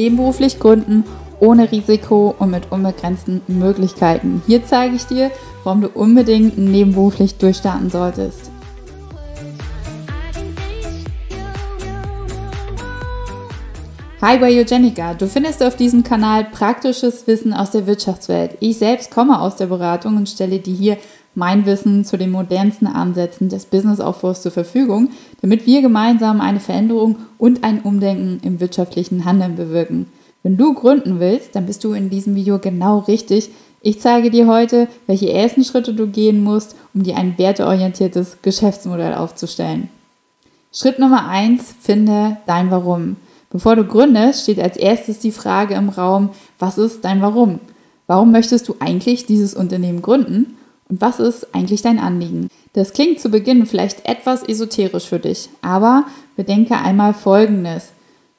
nebenberuflich gründen, ohne Risiko und mit unbegrenzten Möglichkeiten. Hier zeige ich dir, warum du unbedingt nebenberuflich durchstarten solltest. Hi Biogenica, du findest auf diesem Kanal praktisches Wissen aus der Wirtschaftswelt. Ich selbst komme aus der Beratung und stelle dir hier mein Wissen zu den modernsten Ansätzen des Businessaufbaus zur Verfügung, damit wir gemeinsam eine Veränderung und ein Umdenken im wirtschaftlichen Handeln bewirken. Wenn du gründen willst, dann bist du in diesem Video genau richtig. Ich zeige dir heute, welche ersten Schritte du gehen musst, um dir ein werteorientiertes Geschäftsmodell aufzustellen. Schritt Nummer eins: finde dein Warum. Bevor du gründest, steht als erstes die Frage im Raum, was ist dein Warum? Warum möchtest du eigentlich dieses Unternehmen gründen? Und was ist eigentlich dein Anliegen? Das klingt zu Beginn vielleicht etwas esoterisch für dich, aber bedenke einmal Folgendes.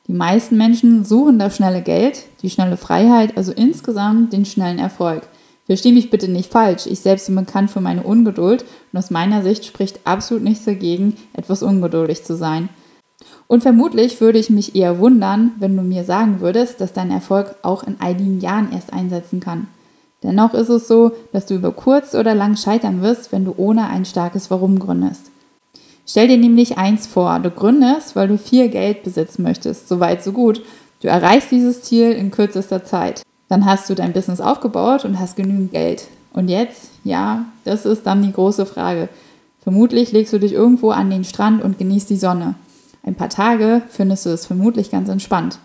Die meisten Menschen suchen das schnelle Geld, die schnelle Freiheit, also insgesamt den schnellen Erfolg. Versteh mich bitte nicht falsch, ich selbst bin bekannt für meine Ungeduld und aus meiner Sicht spricht absolut nichts dagegen, etwas ungeduldig zu sein. Und vermutlich würde ich mich eher wundern, wenn du mir sagen würdest, dass dein Erfolg auch in einigen Jahren erst einsetzen kann. Dennoch ist es so, dass du über kurz oder lang scheitern wirst, wenn du ohne ein starkes Warum gründest. Stell dir nämlich eins vor, du gründest, weil du viel Geld besitzen möchtest. So weit, so gut. Du erreichst dieses Ziel in kürzester Zeit. Dann hast du dein Business aufgebaut und hast genügend Geld. Und jetzt, ja, das ist dann die große Frage. Vermutlich legst du dich irgendwo an den Strand und genießt die Sonne. Ein paar Tage findest du es vermutlich ganz entspannt.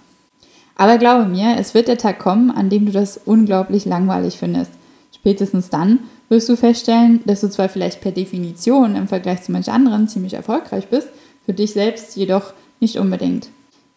Aber glaube mir, es wird der Tag kommen, an dem du das unglaublich langweilig findest. Spätestens dann wirst du feststellen, dass du zwar vielleicht per Definition im Vergleich zu manch anderen ziemlich erfolgreich bist, für dich selbst jedoch nicht unbedingt.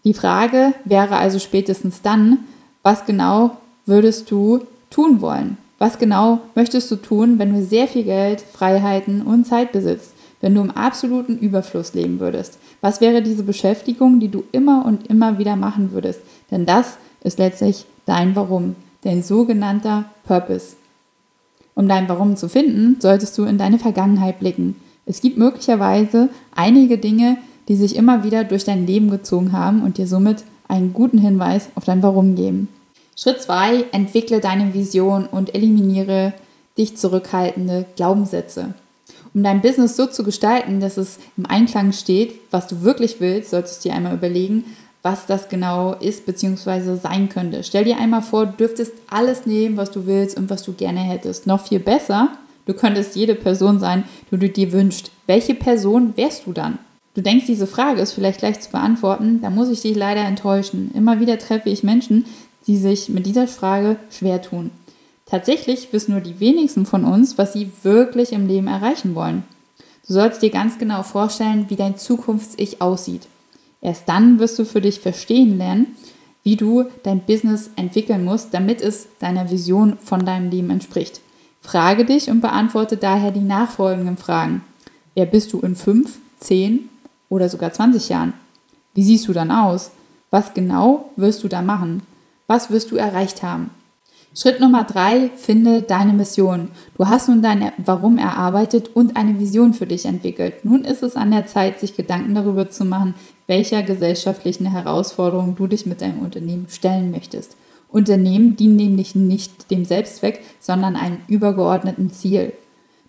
Die Frage wäre also spätestens dann, was genau würdest du tun wollen? Was genau möchtest du tun, wenn du sehr viel Geld, Freiheiten und Zeit besitzt? Wenn du im absoluten Überfluss leben würdest? Was wäre diese Beschäftigung, die du immer und immer wieder machen würdest? Denn das ist letztlich dein Warum, dein sogenannter Purpose. Um dein Warum zu finden, solltest du in deine Vergangenheit blicken. Es gibt möglicherweise einige Dinge, die sich immer wieder durch dein Leben gezogen haben und dir somit einen guten Hinweis auf dein Warum geben. Schritt 2. Entwickle deine Vision und eliminiere dich zurückhaltende Glaubenssätze. Um dein Business so zu gestalten, dass es im Einklang steht, was du wirklich willst, solltest du dir einmal überlegen, was das genau ist bzw. sein könnte. Stell dir einmal vor, du dürftest alles nehmen, was du willst und was du gerne hättest. Noch viel besser, du könntest jede Person sein, die du dir wünschst. Welche Person wärst du dann? Du denkst, diese Frage ist vielleicht leicht zu beantworten, da muss ich dich leider enttäuschen. Immer wieder treffe ich Menschen, die sich mit dieser Frage schwer tun. Tatsächlich wissen nur die wenigsten von uns, was sie wirklich im Leben erreichen wollen. Du sollst dir ganz genau vorstellen, wie dein Zukunfts-Ich aussieht. Erst dann wirst du für dich verstehen lernen, wie du dein Business entwickeln musst, damit es deiner Vision von deinem Leben entspricht. Frage dich und beantworte daher die nachfolgenden Fragen. Wer bist du in 5, 10 oder sogar 20 Jahren? Wie siehst du dann aus? Was genau wirst du da machen? Was wirst du erreicht haben? Schritt Nummer drei, finde deine Mission. Du hast nun dein Warum erarbeitet und eine Vision für dich entwickelt. Nun ist es an der Zeit, sich Gedanken darüber zu machen, welcher gesellschaftlichen Herausforderung du dich mit deinem Unternehmen stellen möchtest. Unternehmen dienen nämlich nicht dem Selbstzweck, sondern einem übergeordneten Ziel.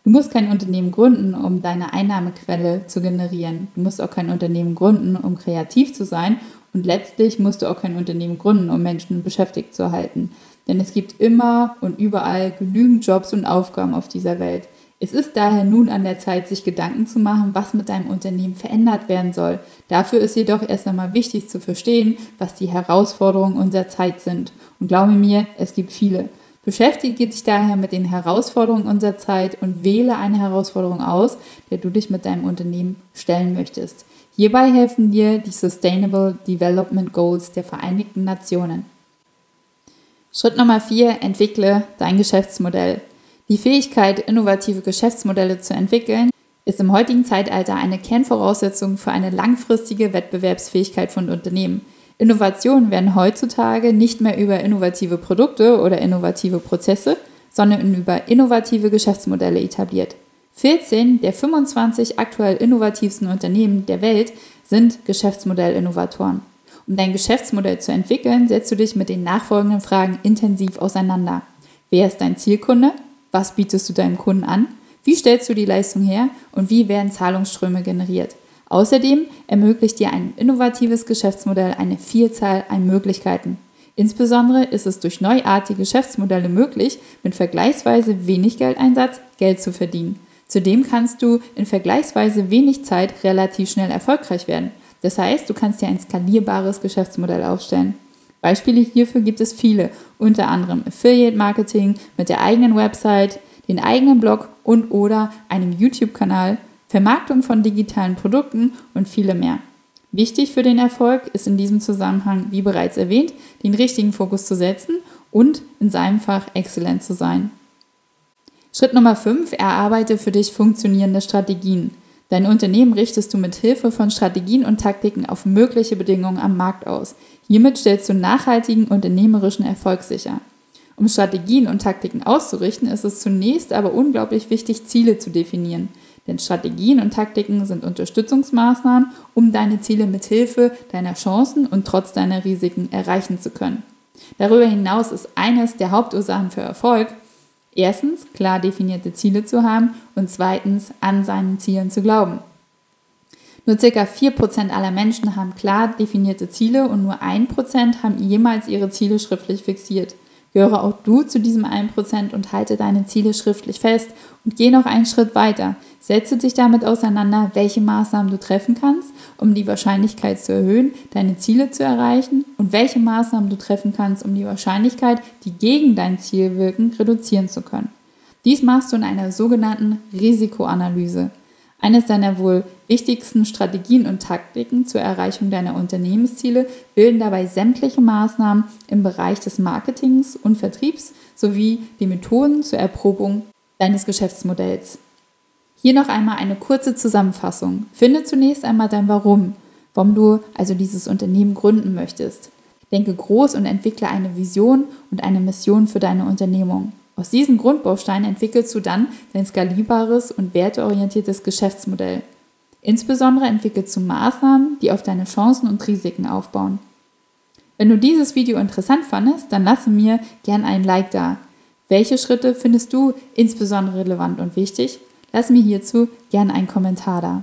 Du musst kein Unternehmen gründen, um deine Einnahmequelle zu generieren. Du musst auch kein Unternehmen gründen, um kreativ zu sein. Und letztlich musst du auch kein Unternehmen gründen, um Menschen beschäftigt zu halten. Denn es gibt immer und überall genügend Jobs und Aufgaben auf dieser Welt. Es ist daher nun an der Zeit, sich Gedanken zu machen, was mit deinem Unternehmen verändert werden soll. Dafür ist jedoch erst einmal wichtig zu verstehen, was die Herausforderungen unserer Zeit sind. Und glaube mir, es gibt viele. Beschäftige dich daher mit den Herausforderungen unserer Zeit und wähle eine Herausforderung aus, der du dich mit deinem Unternehmen stellen möchtest. Hierbei helfen dir die Sustainable Development Goals der Vereinigten Nationen. Schritt Nummer vier, entwickle dein Geschäftsmodell. Die Fähigkeit, innovative Geschäftsmodelle zu entwickeln, ist im heutigen Zeitalter eine Kernvoraussetzung für eine langfristige Wettbewerbsfähigkeit von Unternehmen. Innovationen werden heutzutage nicht mehr über innovative Produkte oder innovative Prozesse, sondern über innovative Geschäftsmodelle etabliert. 14 der 25 aktuell innovativsten Unternehmen der Welt sind Geschäftsmodellinnovatoren. Um dein Geschäftsmodell zu entwickeln, setzt du dich mit den nachfolgenden Fragen intensiv auseinander. Wer ist dein Zielkunde? Was bietest du deinem Kunden an? Wie stellst du die Leistung her? Und wie werden Zahlungsströme generiert? Außerdem ermöglicht dir ein innovatives Geschäftsmodell eine Vielzahl an Möglichkeiten. Insbesondere ist es durch neuartige Geschäftsmodelle möglich, mit vergleichsweise wenig Geldeinsatz Geld zu verdienen. Zudem kannst du in vergleichsweise wenig Zeit relativ schnell erfolgreich werden. Das heißt, du kannst dir ein skalierbares Geschäftsmodell aufstellen. Beispiele hierfür gibt es viele, unter anderem Affiliate Marketing mit der eigenen Website, den eigenen Blog und oder einem YouTube-Kanal, Vermarktung von digitalen Produkten und viele mehr. Wichtig für den Erfolg ist in diesem Zusammenhang, wie bereits erwähnt, den richtigen Fokus zu setzen und in seinem Fach exzellent zu sein. Schritt Nummer 5. Erarbeite für dich funktionierende Strategien. Dein Unternehmen richtest du mit Hilfe von Strategien und Taktiken auf mögliche Bedingungen am Markt aus. Hiermit stellst du nachhaltigen unternehmerischen Erfolg sicher. Um Strategien und Taktiken auszurichten, ist es zunächst aber unglaublich wichtig, Ziele zu definieren. Denn Strategien und Taktiken sind Unterstützungsmaßnahmen, um deine Ziele mit Hilfe deiner Chancen und trotz deiner Risiken erreichen zu können. Darüber hinaus ist eines der Hauptursachen für Erfolg, erstens klar definierte Ziele zu haben und zweitens an seinen Zielen zu glauben. Nur ca. 4% aller Menschen haben klar definierte Ziele und nur 1% haben jemals ihre Ziele schriftlich fixiert. Gehöre auch du zu diesem 1% und halte deine Ziele schriftlich fest und geh noch einen Schritt weiter. Setze dich damit auseinander, welche Maßnahmen du treffen kannst, um die Wahrscheinlichkeit zu erhöhen, deine Ziele zu erreichen und welche Maßnahmen du treffen kannst, um die Wahrscheinlichkeit, die gegen dein Ziel wirken, reduzieren zu können. Dies machst du in einer sogenannten Risikoanalyse. Eines deiner wohl wichtigsten Strategien und Taktiken zur Erreichung deiner Unternehmensziele bilden dabei sämtliche Maßnahmen im Bereich des Marketings und Vertriebs sowie die Methoden zur Erprobung deines Geschäftsmodells. Hier noch einmal eine kurze Zusammenfassung. Finde zunächst einmal dein Warum, warum du also dieses Unternehmen gründen möchtest. Denke groß und entwickle eine Vision und eine Mission für deine Unternehmung. Aus diesen Grundbausteinen entwickelst du dann dein skalierbares und werteorientiertes Geschäftsmodell. Insbesondere entwickelst du Maßnahmen, die auf deine Chancen und Risiken aufbauen. Wenn du dieses Video interessant fandest, dann lasse mir gern einen Like da. Welche Schritte findest du insbesondere relevant und wichtig? Lass mir hierzu gern einen Kommentar da.